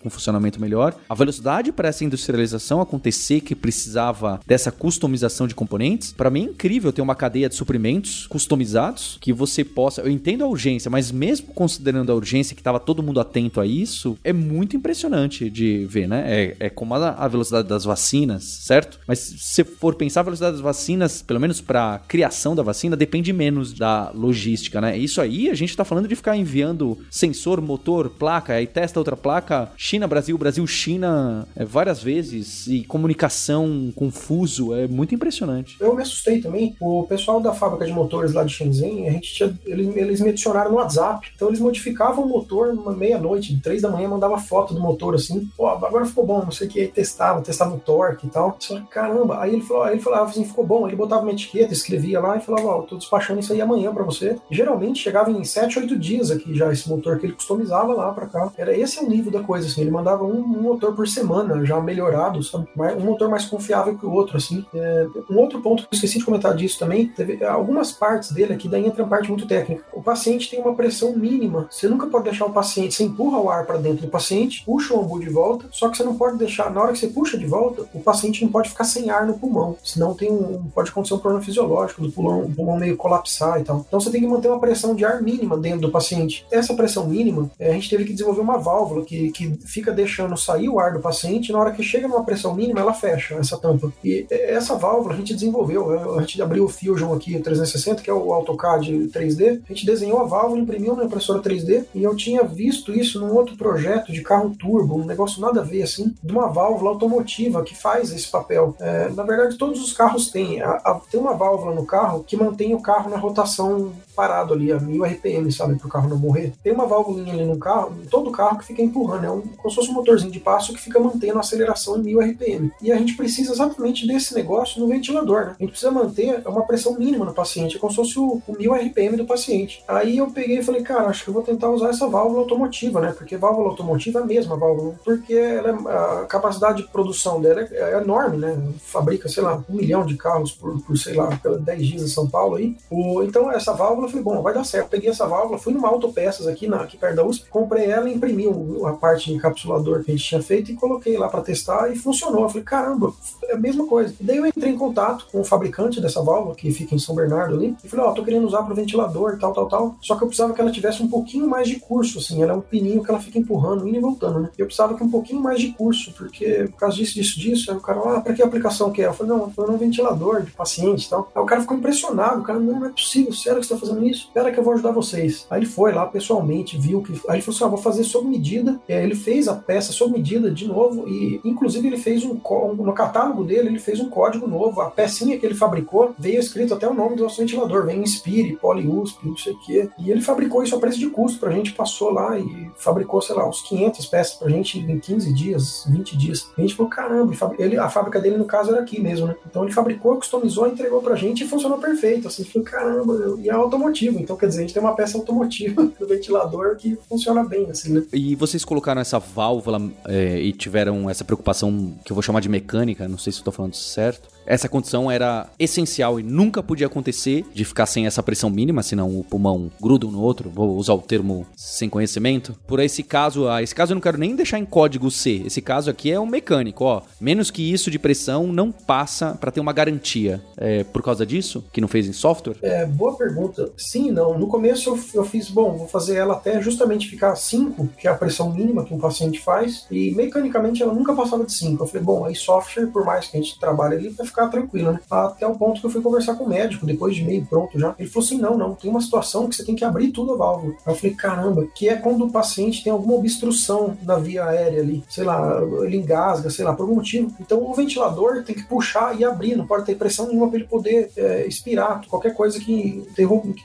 com funcionamento melhor. A velocidade para essa industrialização acontecer que precisava dessa customização de componentes, para mim é incrível ter uma cadeia de suprimentos customizados que você possa. Eu entendo a urgência, mas mesmo considerando a urgência que estava todo mundo atento a isso, é muito impressionante de ver, né? É, é como a, a velocidade das vacinas, certo? Mas se for pensar a velocidade das vacinas, pelo menos para criação da vacina, depende menos da logística, né? Isso aí a gente está falando de ficar enviando sensor, motor, placa, aí testa outra placa, China, Brasil, Brasil, China, é, várias vezes e comunicação confuso, é muito impressionante. Eu me assustei também. O pessoal da fábrica de motores lá de Shenzhen, a gente tinha, eles, eles me adicionaram no WhatsApp. Então eles modificavam o motor meia-noite, três da manhã, mandava foto do motor assim. Pô, agora ficou bom, não sei o que. Aí testava, testava o torque e tal. Só, caramba. Aí ele, falou, aí ele falava assim, ficou bom. Ele botava uma etiqueta, escrevia lá e falava, ó, tô despachando isso aí amanhã para você. Geralmente chegava em 7, 8 dias aqui já esse motor que ele customizava lá para cá. Era esse é o nível da coisa, assim. Ele mandava um, um motor por semana, já melhorado, sabe? Um motor mais confiável que o outro, assim. É, um outro ponto que eu esqueci de comentar disso também, teve algumas partes dele aqui, daí entra a parte muito técnica. O paciente tem uma pressão mínima. Você nunca pode deixar o paciente, você empurra o ar para dentro do paciente, puxa o ambu de volta, só que você não pode deixar, na hora que você puxa de volta, o paciente não pode ficar sem ar no pulmão, senão tem um, pode acontecer um problema fisiológico do pulmão, o pulmão meio colapsar e tal. Então você tem que manter uma pressão de ar mínima dentro do paciente. Essa pressão mínima, é, a gente teve que desenvolver uma válvula que, que fica deixando sair o ar do paciente, na hora que chega numa pressão mínima, ela fecha essa tampa. E essa válvula a gente desenvolveu, a gente abriu o Fusion aqui, 360, que é o AutoCAD 3D, a gente desenhou a válvula, imprimiu na impressora 3D, e eu tinha visto isso num outro projeto de carro turbo, um negócio nada a ver assim, de uma válvula automotiva que faz esse papel. É, na verdade, todos os carros têm. A, a, tem uma válvula no carro que mantém o carro na rotação parado ali, a 1000 RPM, sabe, para o carro não morrer. Tem uma válvula ali no carro, em todo carro que fica empurrando, é um, como se fosse um motorzinho de passo que fica mantendo a aceleração em 1000 RPM. E a gente precisa exatamente desse negócio no ventilador, né? A gente precisa manter uma pressão mínima no paciente, é como se fosse o, 1000 RPM do paciente. Aí eu peguei e falei, cara, acho que eu vou tentar usar essa válvula automotiva, né? Porque válvula automotiva é a mesma válvula, porque ela é, a capacidade de produção dela é, é, enorme, né? Fabrica, sei lá, um milhão de carros por, por sei lá, 10 dias em São Paulo aí. O, então essa válvula eu falei, bom, vai dar certo. Peguei essa válvula, fui numa autopeças aqui, na, aqui perto da USP, comprei ela imprimi a parte de encapsulador que a gente tinha feito e coloquei lá para testar e funcionou. Eu falei, caramba, é a mesma coisa. E daí eu entrei em contato com o fabricante dessa válvula, que fica em São Bernardo ali, e falei, ó, oh, tô querendo usar para ventilador, tal, tal, tal. Só que eu precisava que ela tivesse um pouquinho mais de curso, assim, ela é um pininho que ela fica empurrando, indo e voltando, né? Eu precisava que um pouquinho mais de curso, porque por causa disso, disso, disso, aí o cara, ah, pra que aplicação que é? Eu falei, não, foi um ventilador de paciente e tal. Aí o cara ficou impressionado, o cara, não, não é possível, sério que você tá fazendo isso? Espera que eu vou ajudar vocês. Aí ele foi lá pessoalmente, viu que. Aí ele falou assim: ah, vou fazer sob medida. Ele fez a peça sob medida de novo, e inclusive ele fez um. No catálogo dele, ele fez um código novo. A pecinha que ele fabricou veio escrito até o nome do nosso ventilador: vem Inspire, PolyUSP, não sei o quê. E ele fabricou isso a preço de custo pra gente, passou lá e fabricou, sei lá, uns 500 peças pra gente em 15 dias, 20 dias. A gente falou: caramba, ele, a fábrica dele, no caso, era aqui mesmo, né? Então ele fabricou, customizou, entregou pra gente e funcionou perfeito. Assim, falou: caramba, e é automotivo. Então, quer dizer, a gente tem uma peça automotiva do ventilador que funciona bem, assim, né? E vocês colocaram essa válvula é, e tiveram essa preocupação que eu vou chamar de mecânica, não sei se tô falando certo, essa condição era essencial e nunca podia acontecer de ficar sem essa pressão mínima, senão o pulmão gruda um no outro. Vou usar o termo sem conhecimento. Por esse caso, ah, esse caso eu não quero nem deixar em código C. Esse caso aqui é um mecânico, ó. Menos que isso de pressão não passa para ter uma garantia. É por causa disso que não fez em software? É, boa pergunta. Sim não. No começo eu, eu fiz, bom, vou fazer ela até justamente ficar 5, que é a pressão mínima que um paciente faz, e mecanicamente ela nunca passava de 5. Eu falei, bom, aí software, por mais que a gente trabalhe ali, vai ficar ficar tranquilo, né? Até o ponto que eu fui conversar com o médico, depois de meio pronto já. Ele falou assim: não, não, tem uma situação que você tem que abrir tudo a válvula. Aí eu falei, caramba, que é quando o paciente tem alguma obstrução na via aérea ali, sei lá, ele engasga, sei lá, por algum motivo. Então o ventilador tem que puxar e abrir, não pode ter pressão nenhuma para ele poder é, expirar qualquer coisa que,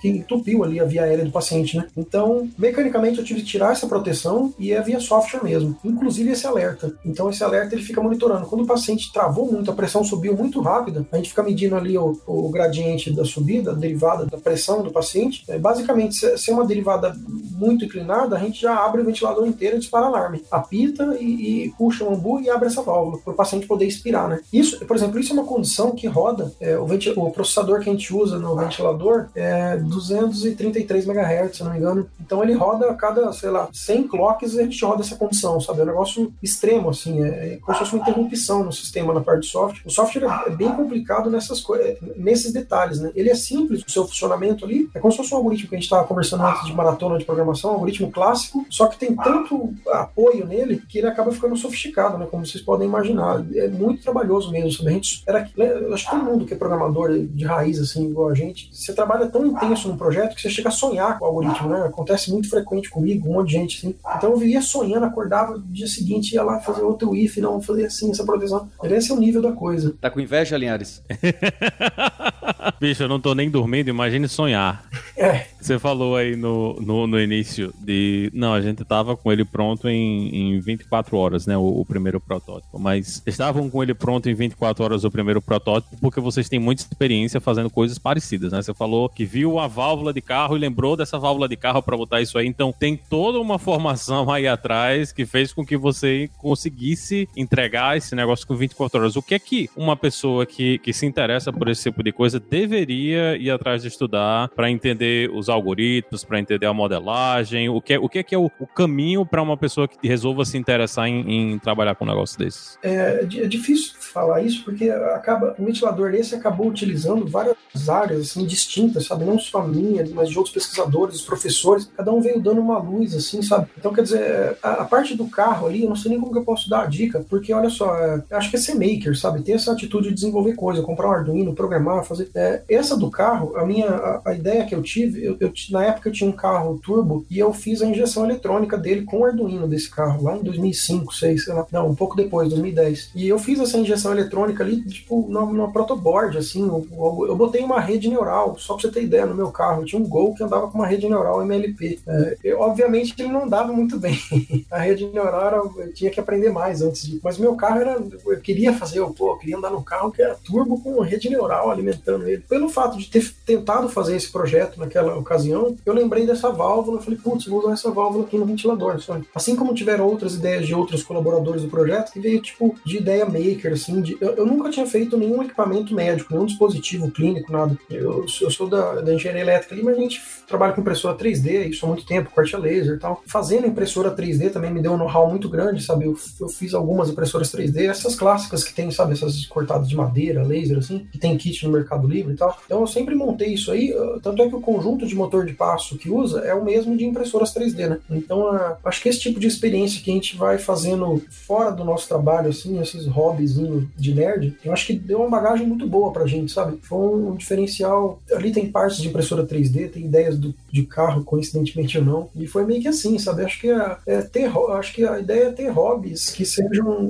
que entupiu ali a via aérea do paciente, né? Então, mecanicamente eu tive que tirar essa proteção e é via software mesmo, inclusive esse alerta. Então esse alerta ele fica monitorando. Quando o paciente travou muito, a pressão subiu muito rápida, a gente fica medindo ali o, o gradiente da subida, a derivada da pressão do paciente. É, basicamente, se, se é uma derivada muito inclinada, a gente já abre o ventilador inteiro e dispara alarme. Apita e, e puxa o ambu e abre essa válvula, para o paciente poder expirar, né? Isso, por exemplo, isso é uma condição que roda, é, o, o, processador que a gente usa no ventilador é 233 MHz, se não me engano. Então ele roda a cada, sei lá, 100 clocks a gente roda essa condição, sabe? É um negócio extremo, assim, é, é como se fosse uma interrupção no sistema na parte de software. O software é, é bem complicado nessas coisas, nesses detalhes, né? Ele é simples, o seu funcionamento ali, é como se fosse um algoritmo que a gente estava conversando antes de maratona de programação, um algoritmo clássico, só que tem tanto apoio nele que ele acaba ficando sofisticado, né? Como vocês podem imaginar. É muito trabalhoso mesmo, sabe? A gente, era, eu acho que todo mundo que é programador de raiz, assim, igual a gente, você trabalha tão intenso num projeto que você chega a sonhar com o algoritmo, né? Acontece muito frequente comigo, um monte de gente, assim. Então eu vivia sonhando, acordava no dia seguinte, ia lá fazer outro if, não, fazer assim, essa proteção. Esse é o nível da coisa. Tá com inveja, Linhares? Bicho, eu não tô nem dormindo, imagine sonhar. É. Você falou aí no, no, no, início de. Não, a gente tava com ele pronto em, em 24 horas, né? O, o, primeiro protótipo. Mas estavam com ele pronto em 24 horas o primeiro protótipo porque vocês têm muita experiência fazendo coisas parecidas, né? Você falou que viu a válvula de carro e lembrou dessa válvula de carro para botar isso aí. Então tem toda uma formação aí atrás que fez com que você conseguisse entregar esse negócio com 24 horas. O que é que uma pessoa que, que se interessa por esse tipo de coisa deveria ir atrás de estudar para entender os algoritmos, para entender a modelagem? O que é, o que é, que é o, o caminho para uma pessoa que resolva se interessar em, em trabalhar com um negócio desses? É, é, difícil falar isso porque acaba o ventilador esse acabou utilizando várias áreas assim distintas, sabe? Não só a minha, mas de outros pesquisadores, professores. Cada um veio dando uma luz, assim, sabe? Então, quer dizer, a, a parte do carro ali, eu não sei nem como que eu posso dar a dica, porque olha só, é, acho que é ser maker, sabe? Ter essa atitude de desenvolver coisa, comprar um Arduino, programar, fazer. É, essa do carro, a minha a, a ideia que eu tive, eu, eu, na época eu tinha um carro turbo e eu fiz a injeção eletrônica dele com o Arduino desse carro, lá em 2005, 2006, sei lá. Não, um pouco depois, 2010. E eu fiz essa injeção eletrônica ali, tipo, numa, protoboard, assim. Eu, eu, eu, botei uma rede neural, só pra você ter ideia, no meu carro. Eu tinha um Gol que andava com uma rede neural MLP. É, eu, obviamente ele não andava muito bem. a rede neural era, eu tinha que aprender mais antes de. Mas meu carro era. Eu queria fazer, eu, pô, eu queria andar num carro que era turbo com rede neural alimentando ele. Pelo fato de ter tentado fazer esse projeto naquela ocasião, eu lembrei dessa válvula. Eu falei, putz, vou usar essa válvula aqui no ventilador. Sabe? Assim como tiveram outras ideias de outros colaboradores do projeto, que veio tipo de ideia maker, assim. De, eu, eu nunca tinha feito nenhum equipamento médico, nenhum dispositivo clínico, nada. Eu, eu sou da, da engenharia elétrica ali, mas a gente trabalha com impressora 3D, isso há muito tempo, corte a laser e tal. Fazendo impressora 3D também me deu um know-how muito grande, sabe? Eu, eu, fiz algumas impressoras 3D, essas clássicas que tem, sabe? Essas cortadas de madeira, laser, assim, que tem kit no Mercado Livre e tal. Então eu sempre montei isso aí, tanto é que o conjunto de motor de passo que usa é o mesmo de impressoras 3D, né? Então acho que esse tipo de experiência que a gente vai fazendo fora do nosso trabalho, assim, esses hobbies de nerd, eu acho que deu uma bagagem muito boa pra gente, sabe? Foi um diferencial. Ali tem partes de impressora 3D, tem ideias do, de carro, coincidentemente ou não. E foi meio que assim, sabe? Acho que, é, é ter, acho que a ideia é ter hobbies que sejam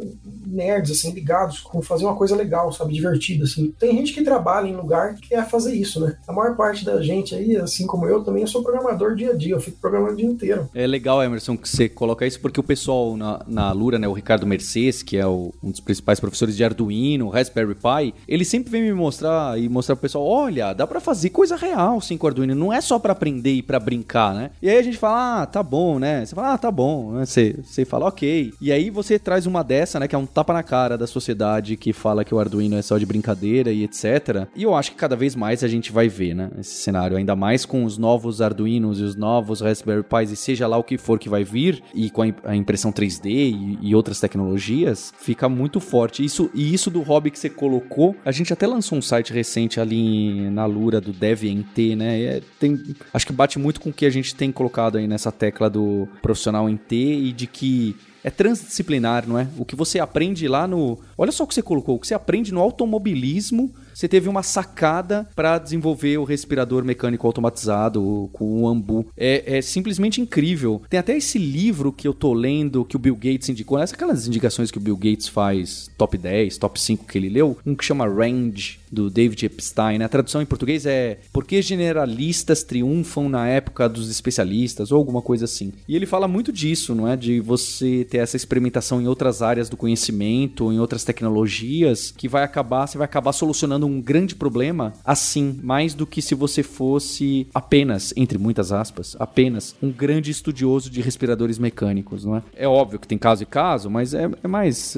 nerds, assim, ligados com fazer uma coisa legal, sabe? Divertida, assim. Tem gente que trabalha em lugar que quer fazer isso, né? A maior parte da gente aí, assim como eu, também eu sou programador dia a dia, eu fico programando o dia inteiro. É legal, Emerson, que você coloca isso, porque o pessoal na, na Lura, né, o Ricardo Mercedes, que é o, um dos principais professores de Arduino, Raspberry Pi, ele sempre vem me mostrar e mostrar pro pessoal, olha, dá para fazer coisa real sim com Arduino, não é só para aprender e para brincar, né? E aí a gente fala, ah, tá bom, né? Você fala, ah, tá bom, né? Você, você fala, ok. E aí você traz uma dessa, né, que é um tapa na cara da sociedade que fala que o Arduino é só de brincadeira e etc. E eu acho que cada vez mais a gente vai ver, né, esse cenário, ainda mais com os novos Arduinos e os novos Raspberry Pis e seja lá o que for que vai vir e com a impressão 3D e, e outras tecnologias, fica muito forte. Isso e isso do hobby que você colocou, a gente até lançou um site recente ali na Lura do DevNT, né? É, tem, acho que bate muito com o que a gente tem colocado aí nessa tecla do profissional em T e de que é transdisciplinar, não é? O que você aprende lá no. Olha só o que você colocou, o que você aprende no automobilismo você teve uma sacada para desenvolver o respirador mecânico automatizado com o Ambu. É, é, simplesmente incrível. Tem até esse livro que eu tô lendo que o Bill Gates indicou, essas aquelas indicações que o Bill Gates faz, top 10, top 5 que ele leu, um que chama Range, do David Epstein. Né? A tradução em português é Por que generalistas triunfam na época dos especialistas, ou alguma coisa assim. E ele fala muito disso, não é? De você ter essa experimentação em outras áreas do conhecimento, em outras tecnologias, que vai acabar, você vai acabar solucionando um um grande problema assim, mais do que se você fosse apenas, entre muitas aspas, apenas um grande estudioso de respiradores mecânicos, não é? É óbvio que tem caso e caso, mas é, é mais.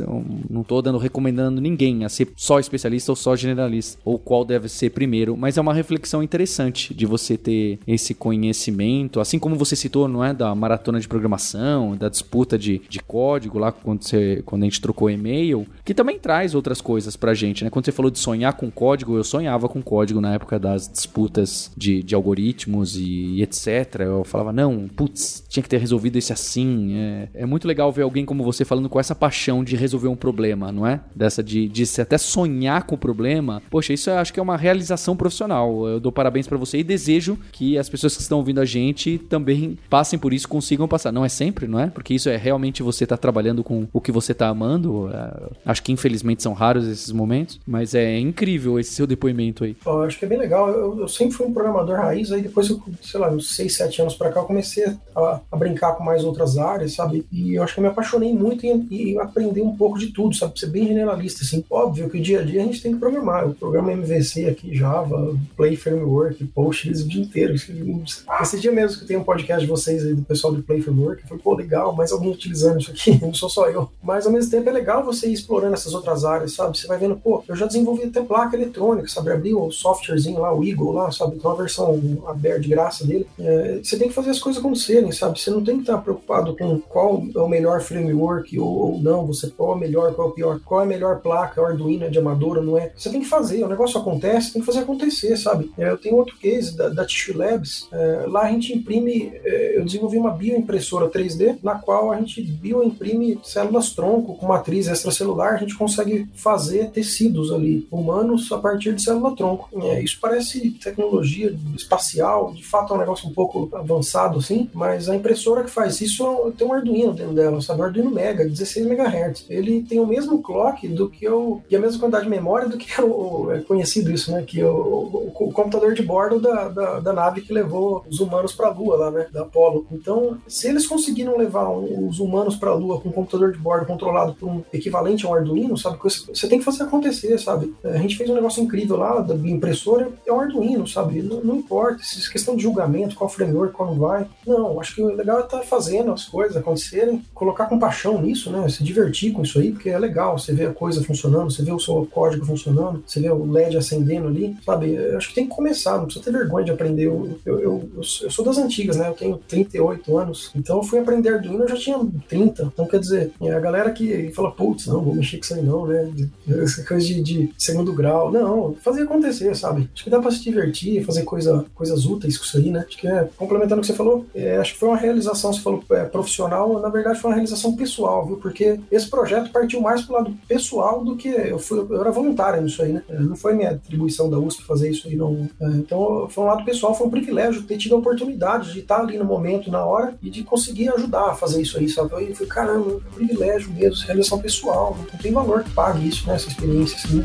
Não estou dando recomendando ninguém a ser só especialista ou só generalista, ou qual deve ser primeiro, mas é uma reflexão interessante de você ter esse conhecimento, assim como você citou, não é? Da maratona de programação, da disputa de, de código lá quando, você, quando a gente trocou e-mail, que também traz outras coisas pra gente, né? Quando você falou de sonhar com código, eu sonhava com código na época das disputas de, de algoritmos e, e etc. Eu falava, não, putz, tinha que ter resolvido esse assim. É, é muito legal ver alguém como você falando com essa paixão de resolver um problema, não é? Dessa de, de até sonhar com o problema. Poxa, isso eu acho que é uma realização profissional. Eu dou parabéns para você e desejo que as pessoas que estão ouvindo a gente também passem por isso, consigam passar. Não é sempre, não é? Porque isso é realmente você tá trabalhando com o que você está amando. É, acho que infelizmente são raros esses momentos, mas é incrível esse seu depoimento aí. Eu acho que é bem legal. Eu, eu sempre fui um programador raiz, aí depois, eu, sei lá, uns 6, 7 anos para cá, eu comecei a, a, brincar com mais outras áreas, sabe? E eu acho que eu me apaixonei muito em, em aprender um pouco de tudo, sabe? Ser bem generalista, assim. Óbvio que o dia a dia a gente tem que programar. Eu programo MVC aqui, Java, Play Framework, Postgres o dia inteiro. Esse dia mesmo que tem um podcast de vocês aí, do pessoal do Play Framework, foi, pô, legal, mais alguém utilizando isso aqui, não sou só eu. Mas ao mesmo tempo é legal você ir explorando essas outras áreas, sabe? Você vai vendo, pô, eu já desenvolvi até placa eletrônica, sabe? Abri o softwarezinho lá, o Eagle lá, sabe? Tem uma versão aberta de graça dele. É, você tem que fazer as coisas acontecerem, sabe? Você não tem que estar preocupado com qual é o melhor framework ou, ou não, você qual é o melhor, qual é o pior, qual é a melhor placa, o Arduino é de amadora, não é? Você tem que fazer, o negócio acontece, tem que fazer acontecer, sabe? É, eu tenho outro case da, da Tissue Labs, é, lá a gente imprime, é, eu desenvolvi uma bioimpressora 3D, na qual a gente bioimprime células tronco com matriz extracelular, a gente consegue fazer tecidos ali humanos a partir de célula tronco. É, isso parece tecnologia espacial, de fato é um negócio um pouco avançado assim, mas a impressora que faz isso tem um Arduino dentro dela, sabe? Um Arduino Mega, 16 MHz. Ele tem o mesmo clock do que o e a mesma quantidade de memória do que o, é conhecido isso, né? Que o, o, o computador de bordo da, da, da, nave que levou os humanos para a Lua lá, né? Da Apollo. Então, se eles conseguiram levar os humanos para a Lua com um computador de bordo controlado por um equivalente a um Arduino, sabe? Você tem que fazer acontecer, sabe? A gente fez um negócio incrível lá da impressora, é um Arduino, sabe? Não, não importa, se questão de julgamento, qual framework, qual não vai. Não, acho que o legal é estar tá fazendo as coisas acontecerem, colocar com paixão nisso, né? Se divertir com isso aí, porque é legal. Você vê a coisa funcionando, você vê o seu código funcionando, você vê o LED acendendo ali, sabe? Eu acho que tem que começar, não precisa ter vergonha de aprender. Eu, eu, eu, eu, sou das antigas, né? Eu tenho 38 anos, então eu fui aprender Arduino, eu já tinha 30. Então, quer dizer, a galera que fala, putz, não, vou mexer com isso aí não, né? Essa coisa de, de segundo grau. Não, fazer acontecer, sabe? Acho que dá pra se divertir, fazer coisa, coisas úteis com isso aí, né? Acho que é, complementando o que você falou, é, acho que foi uma realização, você falou é, profissional, na verdade foi uma realização pessoal, viu? Porque esse projeto partiu mais pro lado pessoal do que eu fui, eu era voluntário nisso aí, né? É, não foi minha atribuição da USP fazer isso aí, não. É, então foi um lado pessoal, foi um privilégio ter tido a oportunidade de estar ali no momento, na hora, e de conseguir ajudar a fazer isso aí, sabe? Eu falei, caramba, um privilégio mesmo, realização pessoal, não tem valor que pague isso, né? Essa experiência, assim.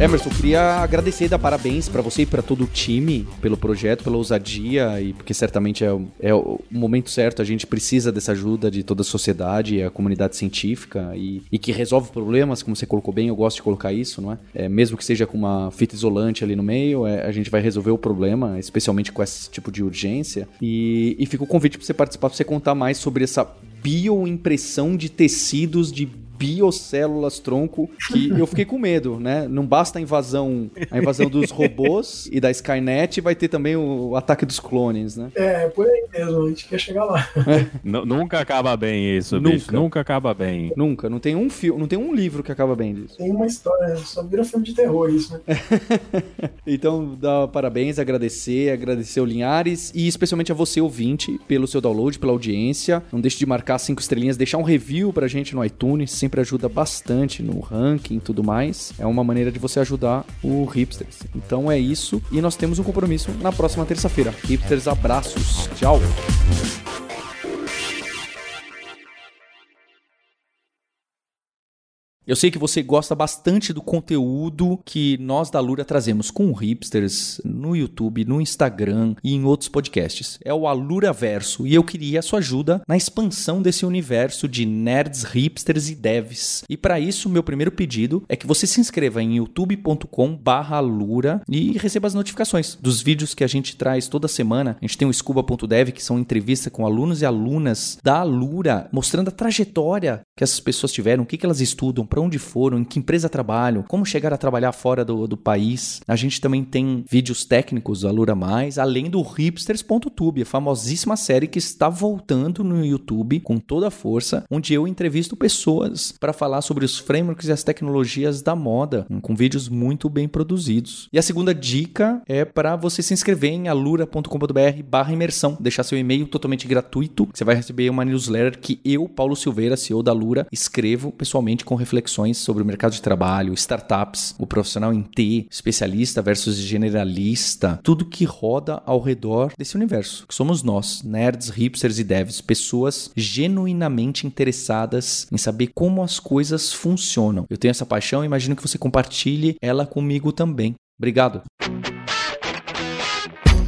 Emerson, queria agradecer e dar parabéns para você e para todo o time pelo projeto, pela ousadia e porque certamente é, é, o momento certo. A gente precisa dessa ajuda de toda a sociedade, a comunidade científica e, e que resolve problemas, como você colocou bem. Eu gosto de colocar isso, não é? é mesmo que seja com uma fita isolante ali no meio, é, a gente vai resolver o problema, especialmente com esse tipo de urgência. E, e fica o convite para você participar, para você contar mais sobre essa bioimpressão de tecidos de biocélulas tronco que eu fiquei com medo, né? Não basta a invasão, a invasão dos robôs e da Skynet, vai ter também o ataque dos clones, né? É, por aí mesmo, a gente quer chegar lá. É. Nunca acaba bem isso, nunca. bicho. Nunca acaba bem. Nunca, não tem um filme, não tem um livro que acaba bem disso. Tem uma história, só vira filme de terror isso, né? então, dá parabéns, agradecer, agradecer o Linhares e especialmente a você ouvinte pelo seu download, pela audiência. Não deixe de marcar cinco estrelinhas, deixar um review pra gente no iTunes, sempre ajuda bastante no ranking e tudo mais. É uma maneira de você ajudar o Hipsters. Então é isso. E nós temos um compromisso na próxima terça-feira. Hipsters, abraços. Tchau. Eu sei que você gosta bastante do conteúdo que nós da Alura trazemos com hipsters no YouTube, no Instagram e em outros podcasts. É o Alura Verso e eu queria a sua ajuda na expansão desse universo de nerds, hipsters e devs. E para isso, meu primeiro pedido é que você se inscreva em youtube.com/alura e receba as notificações dos vídeos que a gente traz toda semana. A gente tem o scuba.dev que são entrevistas com alunos e alunas da Alura, mostrando a trajetória que essas pessoas tiveram, o que, que elas estudam, para onde foram, em que empresa trabalham, como chegar a trabalhar fora do, do país. A gente também tem vídeos técnicos do Alura Mais, além do hipsters.tube, a famosíssima série que está voltando no YouTube com toda a força, onde eu entrevisto pessoas para falar sobre os frameworks e as tecnologias da moda, com vídeos muito bem produzidos. E a segunda dica é para você se inscrever em alura.com.br/imersão, deixar seu e-mail totalmente gratuito, você vai receber uma newsletter que eu, Paulo Silveira, CEO da Alura, escrevo pessoalmente com reflexões sobre o mercado de trabalho, startups, o profissional em T, especialista versus generalista, tudo que roda ao redor desse universo, que somos nós, nerds, hipsters e devs, pessoas genuinamente interessadas em saber como as coisas funcionam. Eu tenho essa paixão e imagino que você compartilhe ela comigo também. Obrigado.